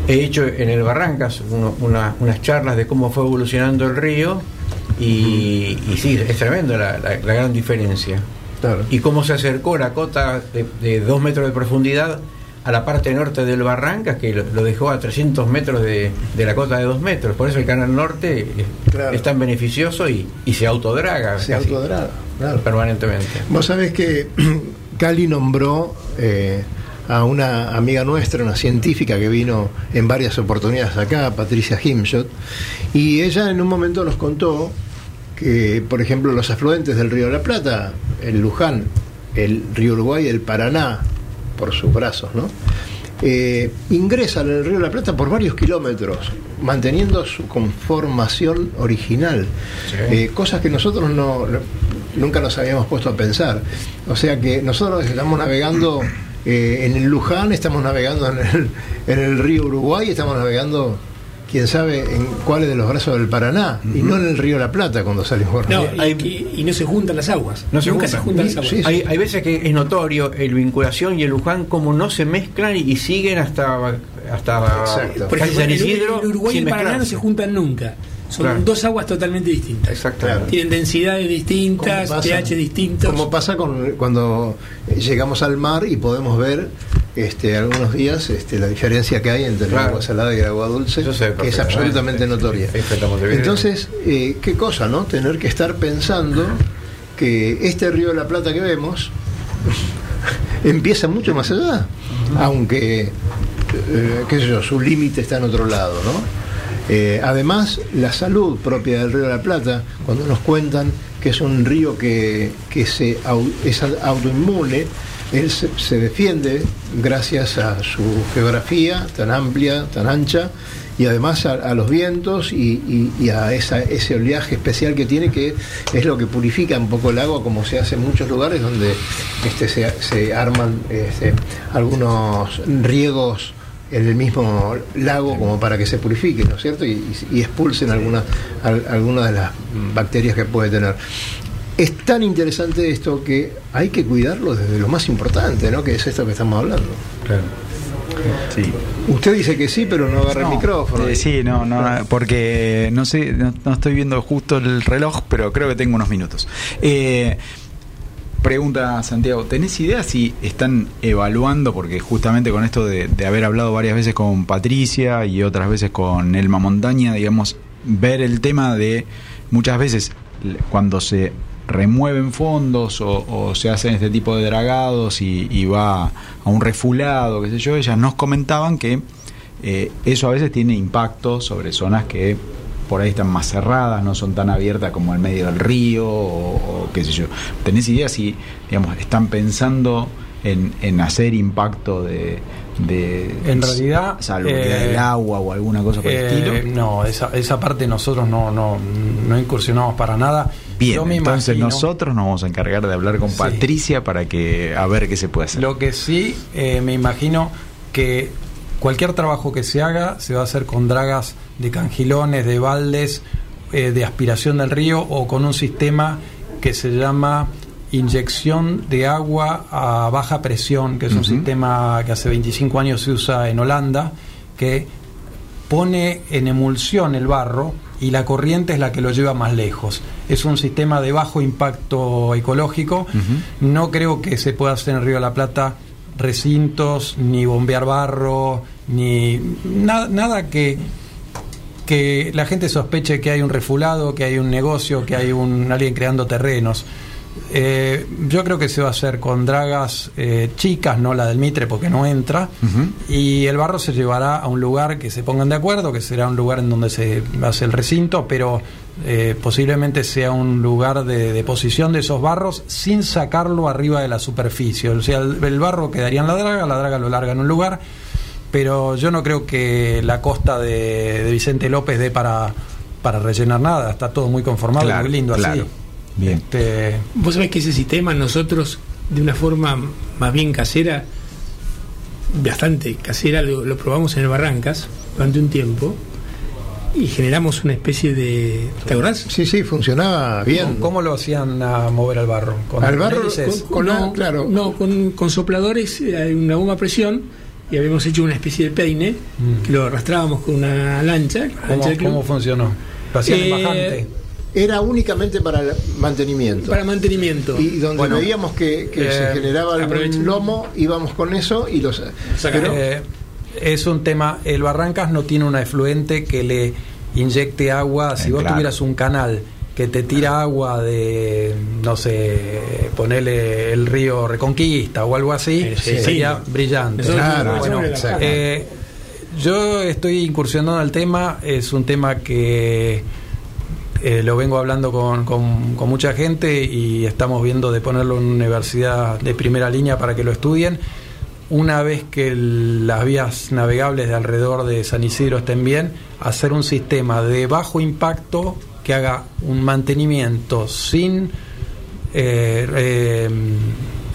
he hecho en el Barrancas uno- una- unas charlas de cómo fue evolucionando el río y, y sí, es tremendo la, la- la gran diferencia. Y cómo se acercó la cota de, de 2 metros de profundidad a la parte norte del Barrancas, que lo, lo dejó a 300 metros de, de la cota de 2 metros. Por eso el canal norte es, es tan beneficioso y, y se autodraga. Se casi autodraga, claro. Permanentemente. Vos sabés que Cali nombró eh, a una amiga nuestra, una científica que vino en varias oportunidades acá, Patricia Himshot, y ella en un momento nos contó que, por ejemplo, los afluentes del río de la Plata, el Luján, el río Uruguay, el Paraná, por sus brazos, ¿no? Eh, ingresan en el río de la Plata por varios kilómetros, manteniendo su conformación original, Eh, cosas que nosotros no, no- nunca nos habíamos puesto a pensar. O sea que nosotros estamos navegando eh, en el Luján, estamos navegando en el, en el río Uruguay, estamos navegando, quién sabe, en cuáles de los brazos del Paraná, y no en el río La Plata cuando salimos. No, y, y no se juntan las aguas. No se Nunca juntan. se juntan las aguas. Hay, hay veces que es notorio el vinculación y el Luján como no se mezclan y, siguen hasta hasta Por casi ejemplo, San Isidro el Uruguay y el Paraná no se juntan nunca. Son Claro. dos aguas totalmente distintas. Exactamente. Tienen densidades distintas, pH distintos. Como pasa con, cuando llegamos al mar y podemos ver este, algunos días este, la diferencia que hay entre el Claro. agua salada y el agua dulce, Yo sé que es absolutamente notoria. Entonces, eh, qué cosa, ¿no? Tener que estar pensando que este río de la Plata que vemos empieza mucho más allá, aunque, eh, qué sé yo, su límite está en otro lado, ¿no? Eh, además, la salud propia del río de la Plata, cuando nos cuentan que es un río que, que se, es autoinmune, él se, defiende gracias a su geografía tan amplia, tan ancha, y además a, los vientos y, a ese oleaje especial que tiene, que es lo que purifica un poco el agua, como se hace en muchos lugares donde este, se, se arman este, algunos riegos en el mismo lago como para que se purifique, ¿no es cierto? Y, expulsen algunas al- algunas de las bacterias que puede tener. Es tan interesante esto que hay que cuidarlo desde lo más importante, ¿no? Que es esto que estamos hablando. Sí. Usted dice que sí, pero no agarra el micrófono. Eh, sí, no, no, porque no sé, no, no estoy viendo justo el reloj, pero creo que tengo unos minutos. Eh, pregunta Santiago, ¿tenés idea si están evaluando, porque justamente con esto de, haber hablado varias veces con Patricia y otras veces con Elma Montaña, digamos, ver el tema de muchas veces cuando se remueven fondos o, se hacen este tipo de dragados y, y va a un refulado, qué sé yo, ellas nos comentaban que eh, eso a veces tiene impacto sobre zonas que por ahí están más cerradas, no son tan abiertas como el medio del río o, o qué sé yo. ¿Tenés idea si, digamos, están pensando en, en hacer impacto de, de En realidad, salubridad eh, del agua o alguna cosa por el Eh, estilo? No, esa, esa parte nosotros no, no, no incursionamos para nada. Bien, Yo me entonces imagino- nosotros nos vamos a encargar de hablar con Sí. Patricia para que a ver qué se puede hacer. Lo que sí, eh, me imagino que cualquier trabajo que se haga se va a hacer con dragas de cangilones, de baldes, eh, de aspiración del río o con un sistema que se llama inyección de agua a baja presión, que es un sistema que hace 25 años se usa en Holanda, que pone en emulsión el barro y la corriente es la que lo lleva más lejos. Es un sistema de bajo impacto ecológico. No creo que se pueda hacer en Río de la Plata recintos, ni bombear barro, ni na- nada que, que la gente sospeche que hay un refulado, que hay un negocio, que hay un alguien creando terrenos. Eh, yo creo que se va a hacer con dragas eh, chicas, no la del Mitre porque no entra, y el barro se llevará a un lugar que se pongan de acuerdo, que será un lugar en donde se hace el recinto, pero eh, posiblemente sea un lugar de deposición de esos barros sin sacarlo arriba de la superficie. O sea, el, el barro quedaría en la draga, la draga lo larga en un lugar, pero yo no creo que la costa de, de Vicente López dé para, para rellenar nada, está todo muy conformado, Claro, muy lindo claro. así. Bien. Este, Vos sabés que ese sistema nosotros, de una forma más bien casera, bastante casera, lo, lo probamos en el Barrancas durante un tiempo y generamos una especie de... ¿Te acordás? Sí, sí, funcionaba bien. ¿Cómo, cómo lo hacían a mover al barro? Al barro, con- con la- claro. No, con, con sopladores, eh, una bomba a presión y habíamos hecho una especie de peine que lo arrastrábamos con una lancha. la Mm. ¿Cómo, lancha cómo funcionó? ¿Lo hacían Eh, bajante? Era únicamente para el mantenimiento. Para mantenimiento. Y donde Bueno, veíamos que, que eh, se generaba aprovecho. lomo, íbamos con eso y los. Pero, Eh, es un tema, el Barrancas no tiene un efluente que le inyecte agua. Si Eh, vos claro. tuvieras un canal que te tira agua de, no sé, ponerle el río Reconquista o algo así, Sí, sí. sería brillante. Claro, Bueno, eh, yo estoy incursionando en el tema, es un tema que eh, lo vengo hablando con, con- con mucha gente y estamos viendo de ponerlo en una universidad de primera línea para que lo estudien. Una vez que el- las vías navegables de alrededor de San Isidro estén bien, hacer un sistema de bajo impacto que haga un mantenimiento sin eh, eh,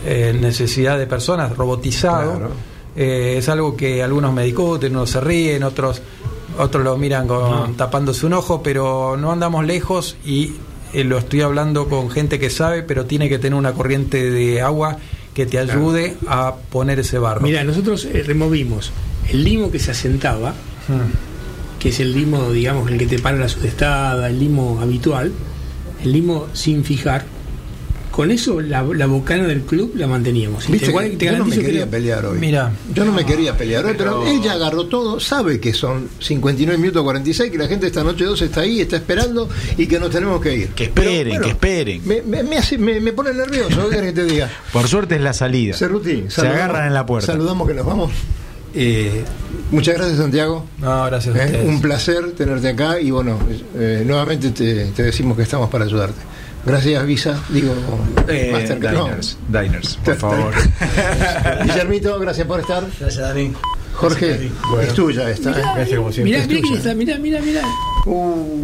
eh, necesidad de personas, robotizado. Claro. Eh, es algo que algunos me discuten, unos se ríen, otros otros lo miran con, tapándose un ojo, pero no andamos lejos y eh, lo estoy hablando con gente que sabe, pero tiene que tener una corriente de agua que te ayude a poner ese barro. Mira, nosotros eh, removimos el limo que se asentaba, Mm. Que es el limo, digamos, el que te para la sudestada, el limo habitual, el limo sin fijar. Con eso la, la bocana del club la manteníamos. Viste te, que te yo no me que quería pelear hoy. Mira, Yo no me quería pelear hoy, pero, pero- ella agarró todo, sabe que son 59 minutos 46, que la gente esta noche 2 está ahí, está esperando y que nos tenemos que ir. Que esperen, que esperen. Me, me, me hace- me- me pone nervioso, ¿qué que te diga? Por suerte es la salida. Cerruti, Se agarran en la puerta. Saludamos que nos vamos. Eh, muchas gracias, Santiago. No, gracias a Eh, un placer tenerte acá y bueno, eh, nuevamente te, te decimos que estamos para ayudarte. Gracias, Visa. Digo, Eh, Mastercard. No. diners, diners, por favor. Guillermito, gracias por estar. Gracias, Dani. Jorge, es tuya esta. ¿eh? Mirá, Es mirá tuya. quién está, mirá, mirá, mirá.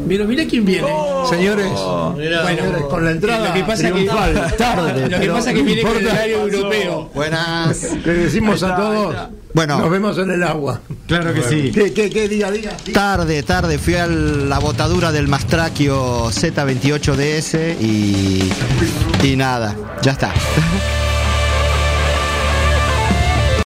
Pero mirá quién viene. Señores, Bueno, señores, con la entrada lo que pasa que- tarde. Lo que pasa es que viene con el horario europeo. Buenas. Le decimos a todos. Bueno. nos vemos en el agua. Claro que sí. ¿Qué, qué, qué día, día? Tarde, tarde, fui a la botadura del Mastraquio Z28DS y, y nada, ya está.